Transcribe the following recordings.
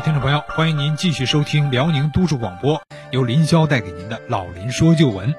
听众朋友，欢迎您继续收听辽宁都市广播，由林霄带给您的《老林说旧闻》。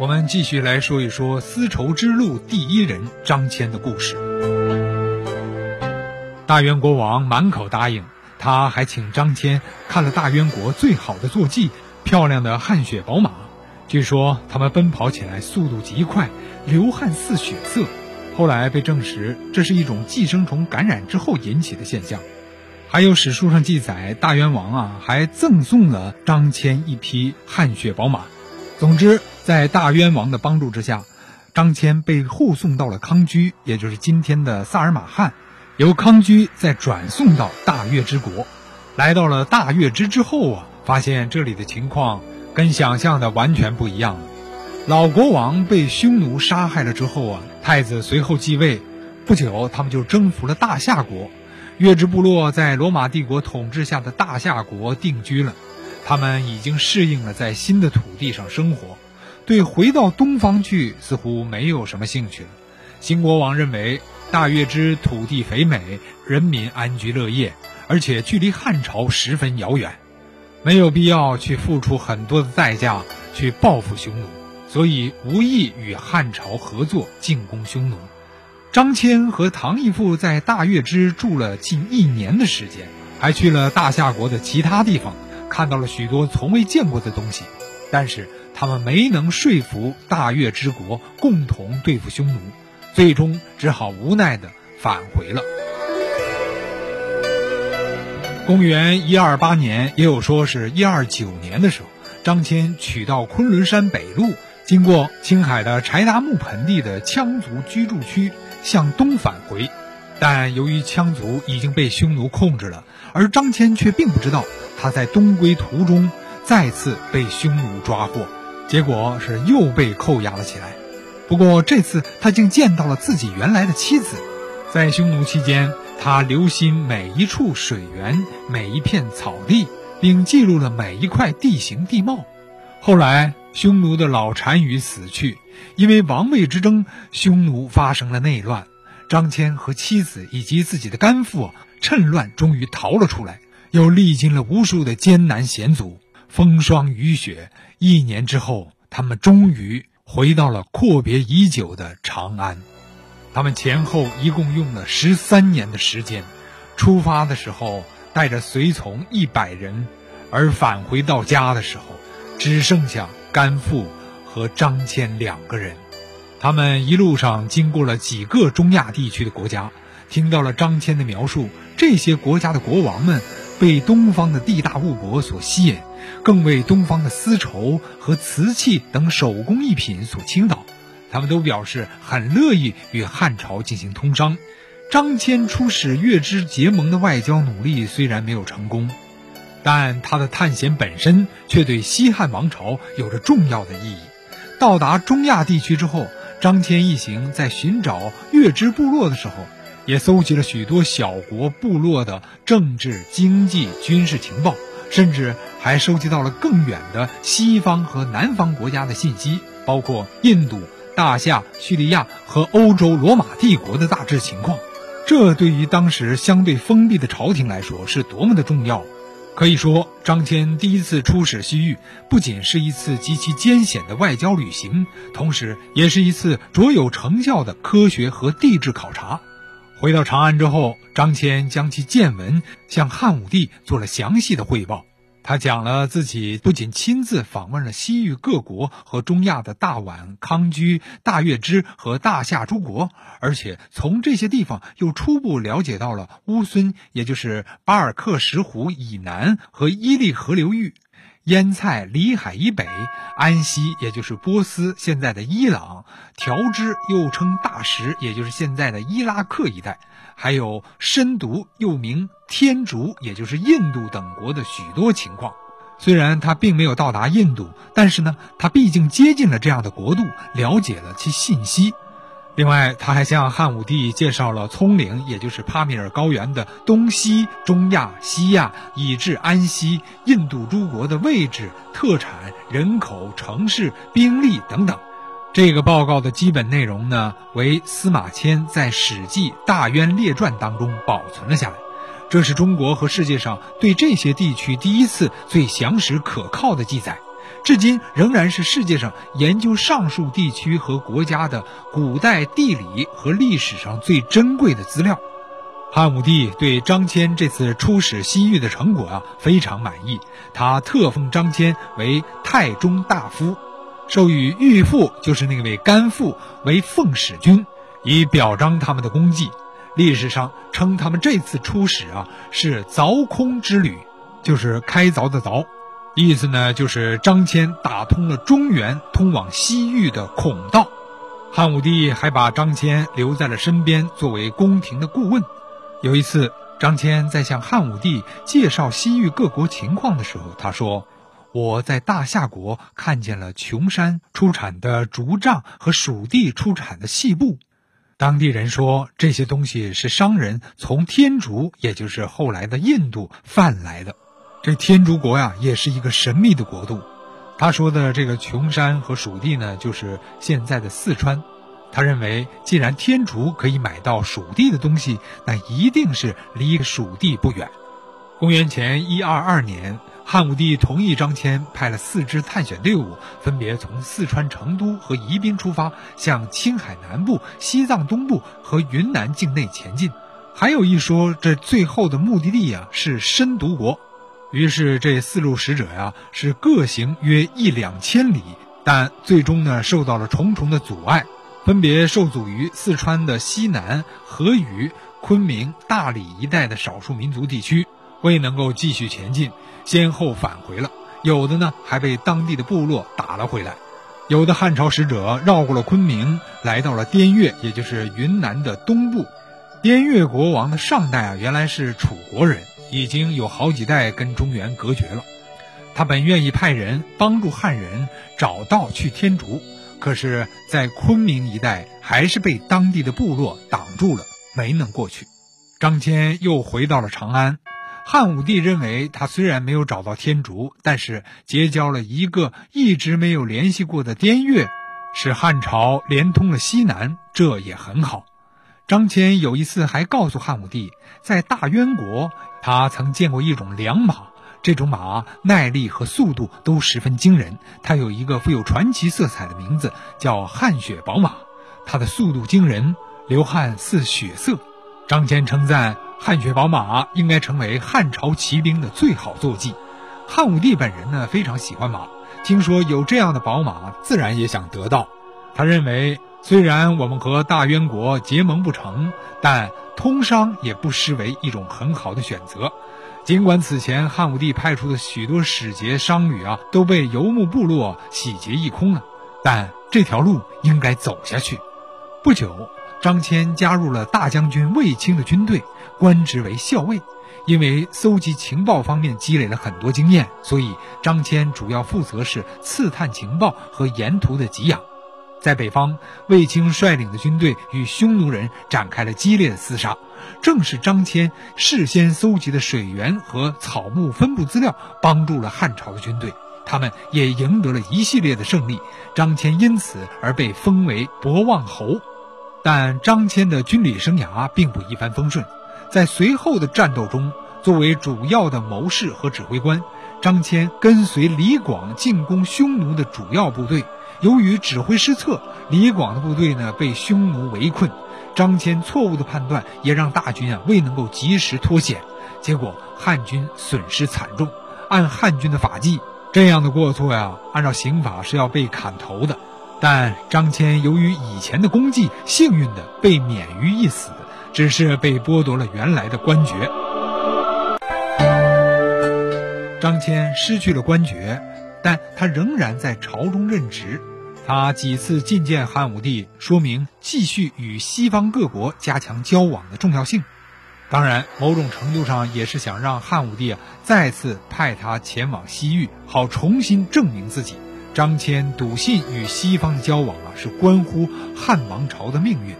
我们继续来说一说丝绸之路第一人张骞的故事。大渊国王满口答应，他还请张骞看了大渊国最好的坐骑——漂亮的汗血宝马。据说他们奔跑起来速度极快，流汗似血色。后来被证实，这是一种寄生虫感染之后引起的现象。还有史书上记载，大渊王啊还赠送了张骞一匹汗血宝马。总之，在大渊王的帮助之下，张骞被护送到了康居，也就是今天的萨尔马汗，由康居再转送到大月之国。来到了大月之之后啊，发现这里的情况跟想象的完全不一样。老国王被匈奴杀害了之后啊，太子随后继位，不久他们就征服了大夏国，月之部落在罗马帝国统治下的大夏国定居了。他们已经适应了在新的土地上生活，对回到东方去似乎没有什么兴趣了。新国王认为大月之土地肥美，人民安居乐业，而且距离汉朝十分遥远，没有必要去付出很多的代价去报复匈奴，所以无意与汉朝合作进攻匈奴。张骞和唐义父在大月之住了近一年的时间，还去了大夏国的其他地方。看到了许多从未见过的东西，但是他们没能说服大月之国共同对付匈奴，最终只好无奈地返回了。公元一二八年，也有说是一二九年的时候，张骞取到昆仑山北麓，经过青海的柴达木盆地的羌族居住区，向东返回，但由于羌族已经被匈奴控制了，而张骞却并不知道。他在东归途中再次被匈奴抓获，结果是又被扣押了起来。不过这次他竟见到了自己原来的妻子。在匈奴期间，他留心每一处水源、每一片草地，并记录了每一块地形地貌。后来，匈奴的老单于死去，因为王位之争，匈奴发生了内乱。张骞和妻子以及自己的干父趁乱终于逃了出来。又历经了无数的艰难险阻、风霜雨雪，一年之后，他们终于回到了阔别已久的长安。他们前后一共用了十三年的时间，出发的时候带着随从一百人，而返回到家的时候，只剩下甘父和张骞两个人。他们一路上经过了几个中亚地区的国家，听到了张骞的描述，这些国家的国王们。被东方的地大物博所吸引，更为东方的丝绸和瓷器等手工艺品所倾倒。他们都表示很乐意与汉朝进行通商。张骞出使月支结盟的外交努力虽然没有成功，但他的探险本身却对西汉王朝有着重要的意义。到达中亚地区之后，张骞一行在寻找月支部落的时候。也搜集了许多小国部落的政治、经济、军事情报，甚至还收集到了更远的西方和南方国家的信息，包括印度、大夏、叙利亚和欧洲罗马帝国的大致情况。这对于当时相对封闭的朝廷来说是多么的重要！可以说，张骞第一次出使西域，不仅是一次极其艰险的外交旅行，同时也是一次卓有成效的科学和地质考察。回到长安之后，张骞将其见闻向汉武帝做了详细的汇报。他讲了自己不仅亲自访问了西域各国和中亚的大宛、康居、大月支和大夏诸国，而且从这些地方又初步了解到了乌孙，也就是巴尔克什湖以南和伊利河流域。腌菜里海以北，安息也就是波斯现在的伊朗，调支又称大食，也就是现在的伊拉克一带，还有深毒又名天竺，也就是印度等国的许多情况。虽然他并没有到达印度，但是呢，他毕竟接近了这样的国度，了解了其信息。另外，他还向汉武帝介绍了葱岭，也就是帕米尔高原的东西、中亚、西亚，以至安息、印度诸国的位置、特产、人口、城市、兵力等等。这个报告的基本内容呢，为司马迁在《史记·大渊列传》当中保存了下来。这是中国和世界上对这些地区第一次最详实可靠的记载，至今仍然是世界上研究上述地区和国家的古代地理和历史上最珍贵的资料。汉武帝对张骞这次出使西域的成果啊非常满意，他特封张骞为太中大夫，授予御父就是那位甘父为奉使君，以表彰他们的功绩。历史上称他们这次出使啊是凿空之旅，就是开凿的凿，意思呢就是张骞打通了中原通往西域的孔道。汉武帝还把张骞留在了身边，作为宫廷的顾问。有一次，张骞在向汉武帝介绍西域各国情况的时候，他说：“我在大夏国看见了琼山出产的竹杖和蜀地出产的细布。当地人说，这些东西是商人从天竺，也就是后来的印度贩来的。这天竺国呀，也是一个神秘的国度。他说的这个琼山和蜀地呢，就是现在的四川。”他认为，既然天竺可以买到蜀地的东西，那一定是离蜀地不远。公元前一二二年，汉武帝同意张骞派了四支探险队伍，分别从四川成都和宜宾出发，向青海南部、西藏东部和云南境内前进。还有一说，这最后的目的地啊是深毒国。于是，这四路使者呀是各行约一两千里，但最终呢受到了重重的阻碍。分别受阻于四川的西南、河宇、昆明、大理一带的少数民族地区，未能够继续前进，先后返回了。有的呢，还被当地的部落打了回来。有的汉朝使者绕过了昆明，来到了滇越，也就是云南的东部。滇越国王的上代啊，原来是楚国人，已经有好几代跟中原隔绝了。他本愿意派人帮助汉人找到去天竺。可是，在昆明一带，还是被当地的部落挡住了，没能过去。张骞又回到了长安。汉武帝认为，他虽然没有找到天竺，但是结交了一个一直没有联系过的滇越，使汉朝连通了西南，这也很好。张骞有一次还告诉汉武帝，在大渊国，他曾见过一种良马。这种马耐力和速度都十分惊人，它有一个富有传奇色彩的名字，叫汗血宝马。它的速度惊人，流汗似血色。张骞称赞汗血宝马应该成为汉朝骑兵的最好坐骑。汉武帝本人呢非常喜欢马，听说有这样的宝马，自然也想得到。他认为，虽然我们和大渊国结盟不成，但通商也不失为一种很好的选择。尽管此前汉武帝派出的许多使节商旅啊都被游牧部落洗劫一空了，但这条路应该走下去。不久，张骞加入了大将军卫青的军队，官职为校尉。因为搜集情报方面积累了很多经验，所以张骞主要负责是刺探情报和沿途的给养。在北方，卫青率领的军队与匈奴人展开了激烈的厮杀。正是张骞事先搜集的水源和草木分布资料，帮助了汉朝的军队，他们也赢得了一系列的胜利。张骞因此而被封为博望侯。但张骞的军旅生涯并不一帆风顺，在随后的战斗中，作为主要的谋士和指挥官，张骞跟随李广进攻匈奴的主要部队。由于指挥失策，李广的部队呢被匈奴围困。张骞错误的判断也让大军啊未能够及时脱险，结果汉军损失惨重。按汉军的法纪，这样的过错呀，按照刑法是要被砍头的。但张骞由于以前的功绩，幸运的被免于一死，只是被剥夺了原来的官爵。张骞失去了官爵，但他仍然在朝中任职。他几次觐见汉武帝，说明继续与西方各国加强交往的重要性。当然，某种程度上也是想让汉武帝再次派他前往西域，好重新证明自己。张骞笃信与西方的交往啊是关乎汉王朝的命运。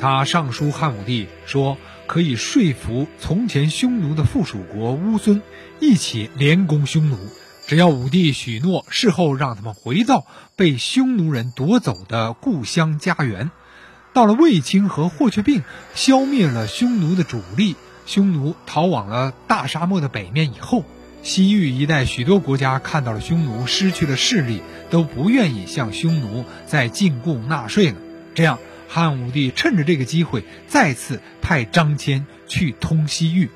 他上书汉武帝说，可以说服从前匈奴的附属国乌孙一起联攻匈奴。只要武帝许诺，事后让他们回到被匈奴人夺走的故乡家园。到了卫青和霍去病消灭了匈奴的主力，匈奴逃往了大沙漠的北面以后，西域一带许多国家看到了匈奴失去了势力，都不愿意向匈奴再进贡纳税了。这样，汉武帝趁着这个机会，再次派张骞去通西域。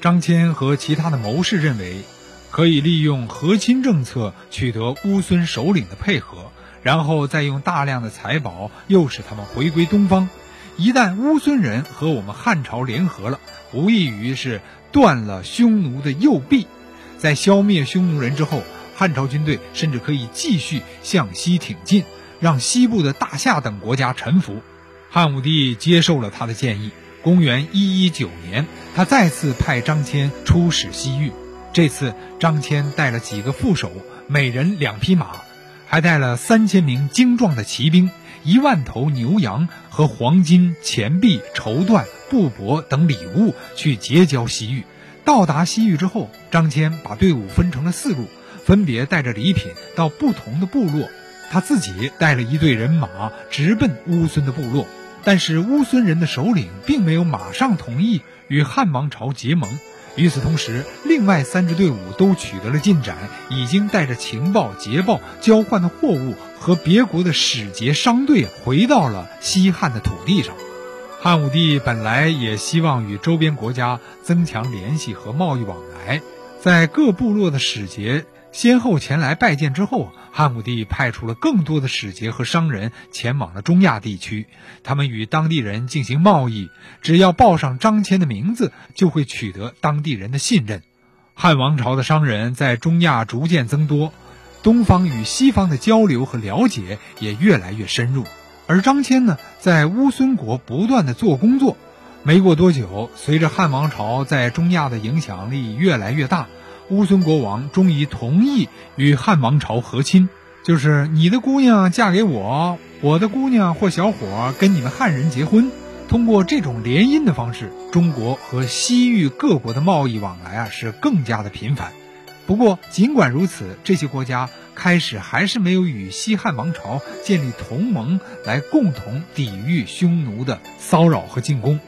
张骞和其他的谋士认为，可以利用和亲政策取得乌孙首领的配合，然后再用大量的财宝诱使他们回归东方。一旦乌孙人和我们汉朝联合了，无异于是断了匈奴的右臂。在消灭匈奴人之后，汉朝军队甚至可以继续向西挺进，让西部的大夏等国家臣服。汉武帝接受了他的建议。公元一一九年，他再次派张骞出使西域。这次，张骞带了几个副手，每人两匹马，还带了三千名精壮的骑兵。一万头牛羊和黄金、钱币、绸缎、布帛等礼物去结交西域。到达西域之后，张骞把队伍分成了四路，分别带着礼品到不同的部落。他自己带了一队人马直奔乌孙的部落，但是乌孙人的首领并没有马上同意与汉王朝结盟。与此同时，另外三支队伍都取得了进展，已经带着情报、捷报交换的货物和别国的使节商队回到了西汉的土地上。汉武帝本来也希望与周边国家增强联系和贸易往来，在各部落的使节先后前来拜见之后。汉武帝派出了更多的使节和商人前往了中亚地区，他们与当地人进行贸易，只要报上张骞的名字，就会取得当地人的信任。汉王朝的商人在中亚逐渐增多，东方与西方的交流和了解也越来越深入。而张骞呢，在乌孙国不断的做工作，没过多久，随着汉王朝在中亚的影响力越来越大。乌孙国王终于同意与汉王朝和亲，就是你的姑娘嫁给我，我的姑娘或小伙跟你们汉人结婚。通过这种联姻的方式，中国和西域各国的贸易往来啊是更加的频繁。不过，尽管如此，这些国家开始还是没有与西汉王朝建立同盟，来共同抵御匈奴的骚扰和进攻。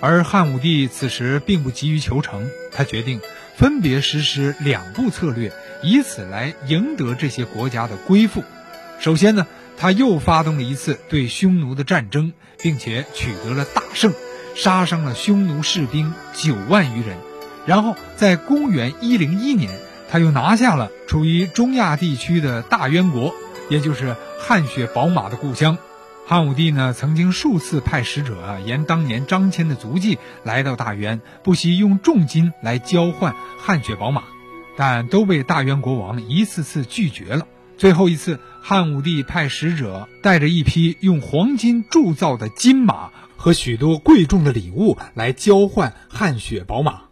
而汉武帝此时并不急于求成，他决定。分别实施两步策略，以此来赢得这些国家的归附。首先呢，他又发动了一次对匈奴的战争，并且取得了大胜，杀伤了匈奴士兵九万余人。然后在公元一零一年，他又拿下了处于中亚地区的大渊国，也就是汗血宝马的故乡。汉武帝呢，曾经数次派使者啊，沿当年张骞的足迹来到大渊，不惜用重金来交换汗血宝马，但都被大渊国王一次次拒绝了。最后一次，汉武帝派使者带着一匹用黄金铸造的金马和许多贵重的礼物来交换汗血宝马。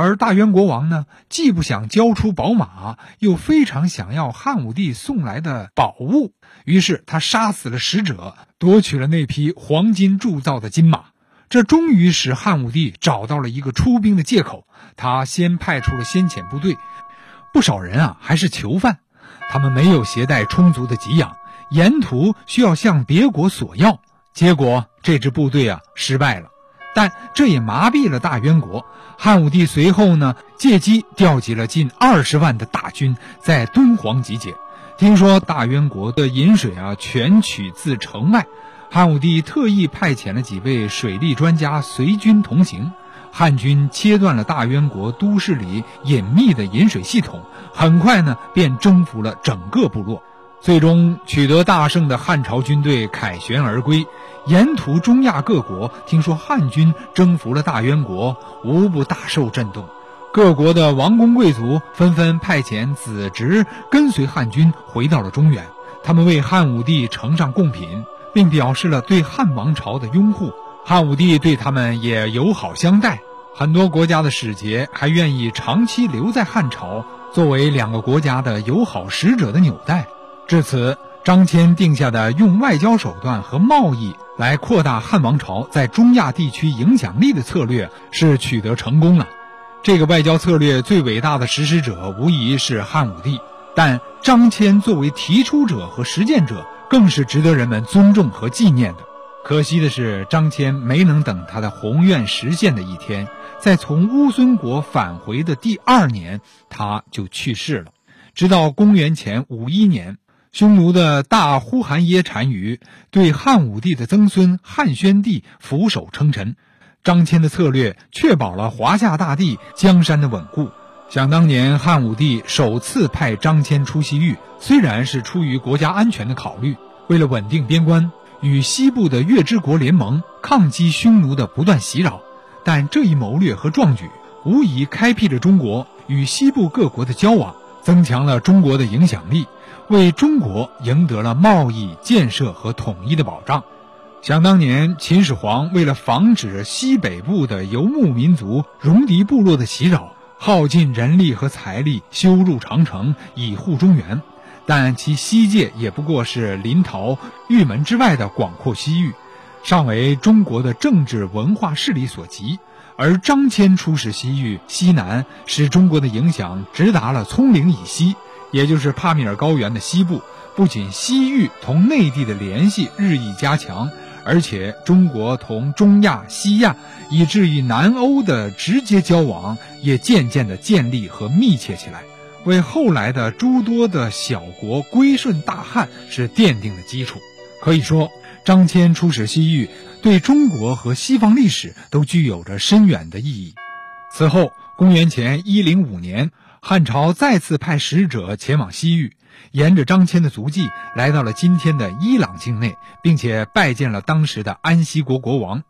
而大渊国王呢，既不想交出宝马，又非常想要汉武帝送来的宝物，于是他杀死了使者，夺取了那匹黄金铸造的金马。这终于使汉武帝找到了一个出兵的借口。他先派出了先遣部队，不少人啊还是囚犯，他们没有携带充足的给养，沿途需要向别国索要。结果这支部队啊失败了。但这也麻痹了大渊国。汉武帝随后呢，借机调集了近二十万的大军，在敦煌集结。听说大渊国的饮水啊，全取自城外。汉武帝特意派遣了几位水利专家随军同行。汉军切断了大渊国都市里隐秘的饮水系统，很快呢，便征服了整个部落。最终取得大胜的汉朝军队凯旋而归，沿途中亚各国听说汉军征服了大渊国，无不大受震动。各国的王公贵族纷纷派遣子侄跟随汉军回到了中原，他们为汉武帝呈上贡品，并表示了对汉王朝的拥护。汉武帝对他们也友好相待，很多国家的使节还愿意长期留在汉朝，作为两个国家的友好使者的纽带。至此，张骞定下的用外交手段和贸易来扩大汉王朝在中亚地区影响力的策略是取得成功了。这个外交策略最伟大的实施者无疑是汉武帝，但张骞作为提出者和实践者，更是值得人们尊重和纪念的。可惜的是，张骞没能等他的宏愿实现的一天，在从乌孙国返回的第二年，他就去世了。直到公元前五一年，匈奴的大呼韩耶单于对汉武帝的曾孙汉宣帝俯首称臣，张骞的策略确保了华夏大地江山的稳固。想当年，汉武帝首次派张骞出西域，虽然是出于国家安全的考虑，为了稳定边关。与西部的月之国联盟抗击匈奴的不断袭扰，但这一谋略和壮举无疑开辟了中国与西部各国的交往，增强了中国的影响力，为中国赢得了贸易、建设和统一的保障。想当年，秦始皇为了防止西北部的游牧民族戎狄部落的袭扰，耗尽人力和财力修筑长城以护中原。但其西界也不过是临洮、玉门之外的广阔西域，尚为中国的政治文化势力所及。而张骞出使西域西南，使中国的影响直达了葱岭以西，也就是帕米尔高原的西部。不仅西域同内地的联系日益加强，而且中国同中亚、西亚以至于南欧的直接交往也渐渐地建立和密切起来。为后来的诸多的小国归顺大汉是奠定了基础。可以说，张骞出使西域，对中国和西方历史都具有着深远的意义。此后，公元前一零五年，汉朝再次派使者前往西域，沿着张骞的足迹，来到了今天的伊朗境内，并且拜见了当时的安息国国王。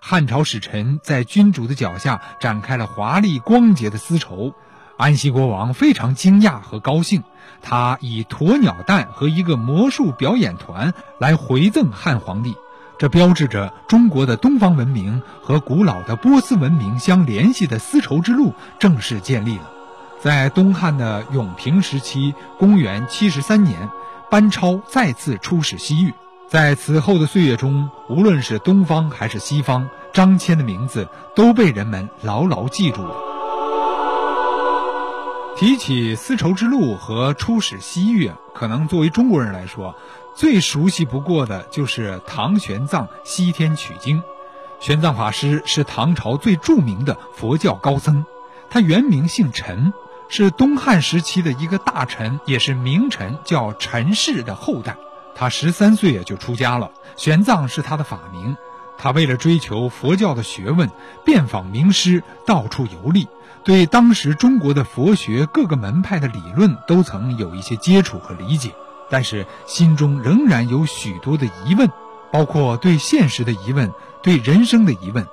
汉朝使臣在君主的脚下展开了华丽光洁的丝绸。安息国王非常惊讶和高兴，他以鸵鸟蛋和一个魔术表演团来回赠汉皇帝，这标志着中国的东方文明和古老的波斯文明相联系的丝绸之路正式建立了。在东汉的永平时期，公元七十三年，班超再次出使西域，在此后的岁月中，无论是东方还是西方，张骞的名字都被人们牢牢记住了。提起丝绸之路和出使西域，可能作为中国人来说，最熟悉不过的就是唐玄奘西天取经。玄奘法师是唐朝最著名的佛教高僧，他原名姓陈，是东汉时期的一个大臣，也是名臣，叫陈氏的后代。他十三岁啊就出家了，玄奘是他的法名。他为了追求佛教的学问，遍访名师，到处游历。对当时中国的佛学各个门派的理论都曾有一些接触和理解，但是心中仍然有许多的疑问，包括对现实的疑问、对人生的疑问。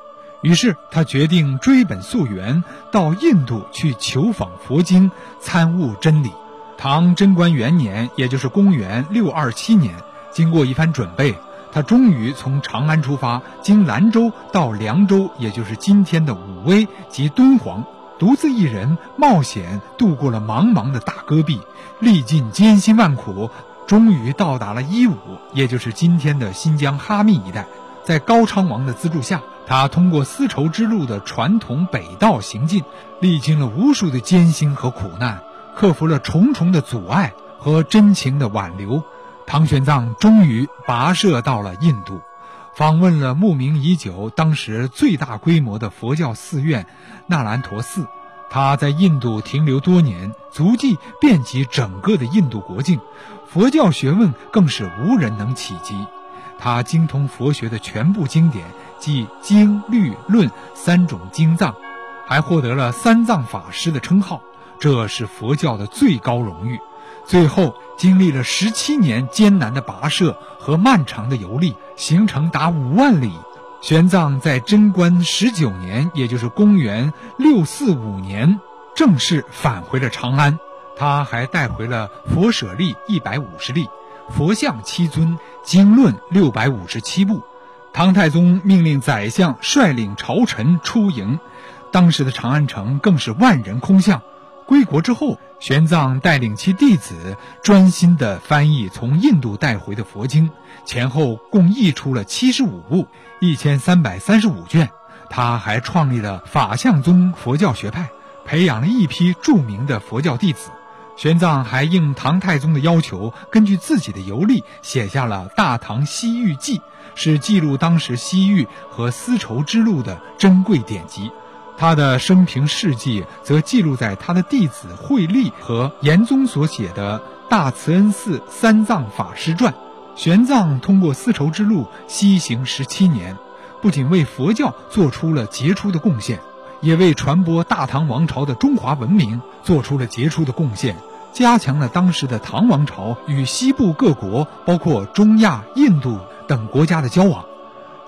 于是他决定追本溯源，到印度去求访佛经，参悟真理。唐贞观元年，也就是公元六二七年，经过一番准备，他终于从长安出发，经兰州到凉州，也就是今天的武威及敦煌。独自一人冒险渡过了茫茫的大戈壁，历尽艰辛万苦，终于到达了伊吾，也就是今天的新疆哈密一带。在高昌王的资助下，他通过丝绸之路的传统北道行进，历经了无数的艰辛和苦难，克服了重重的阻碍和真情的挽留，唐玄奘终于跋涉到了印度。访问了慕名已久、当时最大规模的佛教寺院那兰陀寺，他在印度停留多年，足迹遍及整个的印度国境，佛教学问更是无人能企及。他精通佛学的全部经典，即经、律、论三种经藏，还获得了三藏法师的称号，这是佛教的最高荣誉。最后，经历了十七年艰难的跋涉和漫长的游历，行程达五万里。玄奘在贞观十九年，也就是公元六四五年，正式返回了长安。他还带回了佛舍利一百五十粒，佛像七尊，经论六百五十七部。唐太宗命令宰相率领朝臣出营，当时的长安城更是万人空巷。归国之后，玄奘带领其弟子专心地翻译从印度带回的佛经，前后共译出了七十五部，一千三百三十五卷。他还创立了法相宗佛教学派，培养了一批著名的佛教弟子。玄奘还应唐太宗的要求，根据自己的游历，写下了《大唐西域记》，是记录当时西域和丝绸之路的珍贵典籍。他的生平事迹则记录在他的弟子慧立和严宗所写的《大慈恩寺三藏法师传》。玄奘通过丝绸之路西行十七年，不仅为佛教做出了杰出的贡献。也为传播大唐王朝的中华文明做出了杰出的贡献，加强了当时的唐王朝与西部各国，包括中亚、印度等国家的交往。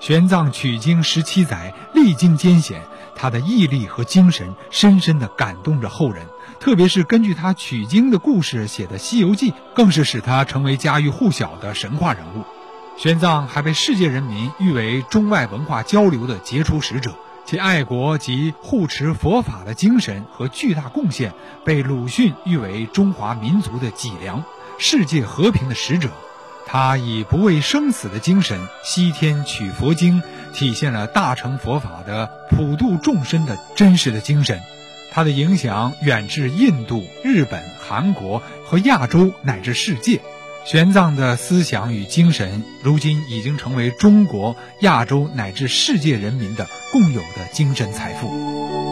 玄奘取经十七载，历经艰险，他的毅力和精神深深地感动着后人。特别是根据他取经的故事写的《西游记》，更是使他成为家喻户晓的神话人物。玄奘还被世界人民誉为中外文化交流的杰出使者。其爱国及护持佛法的精神和巨大贡献，被鲁迅誉为中华民族的脊梁、世界和平的使者。他以不畏生死的精神西天取佛经，体现了大乘佛法的普度众生的真实的精神。他的影响远至印度、日本、韩国和亚洲乃至世界。玄奘的思想与精神，如今已经成为中国、亚洲乃至世界人民的共有的精神财富。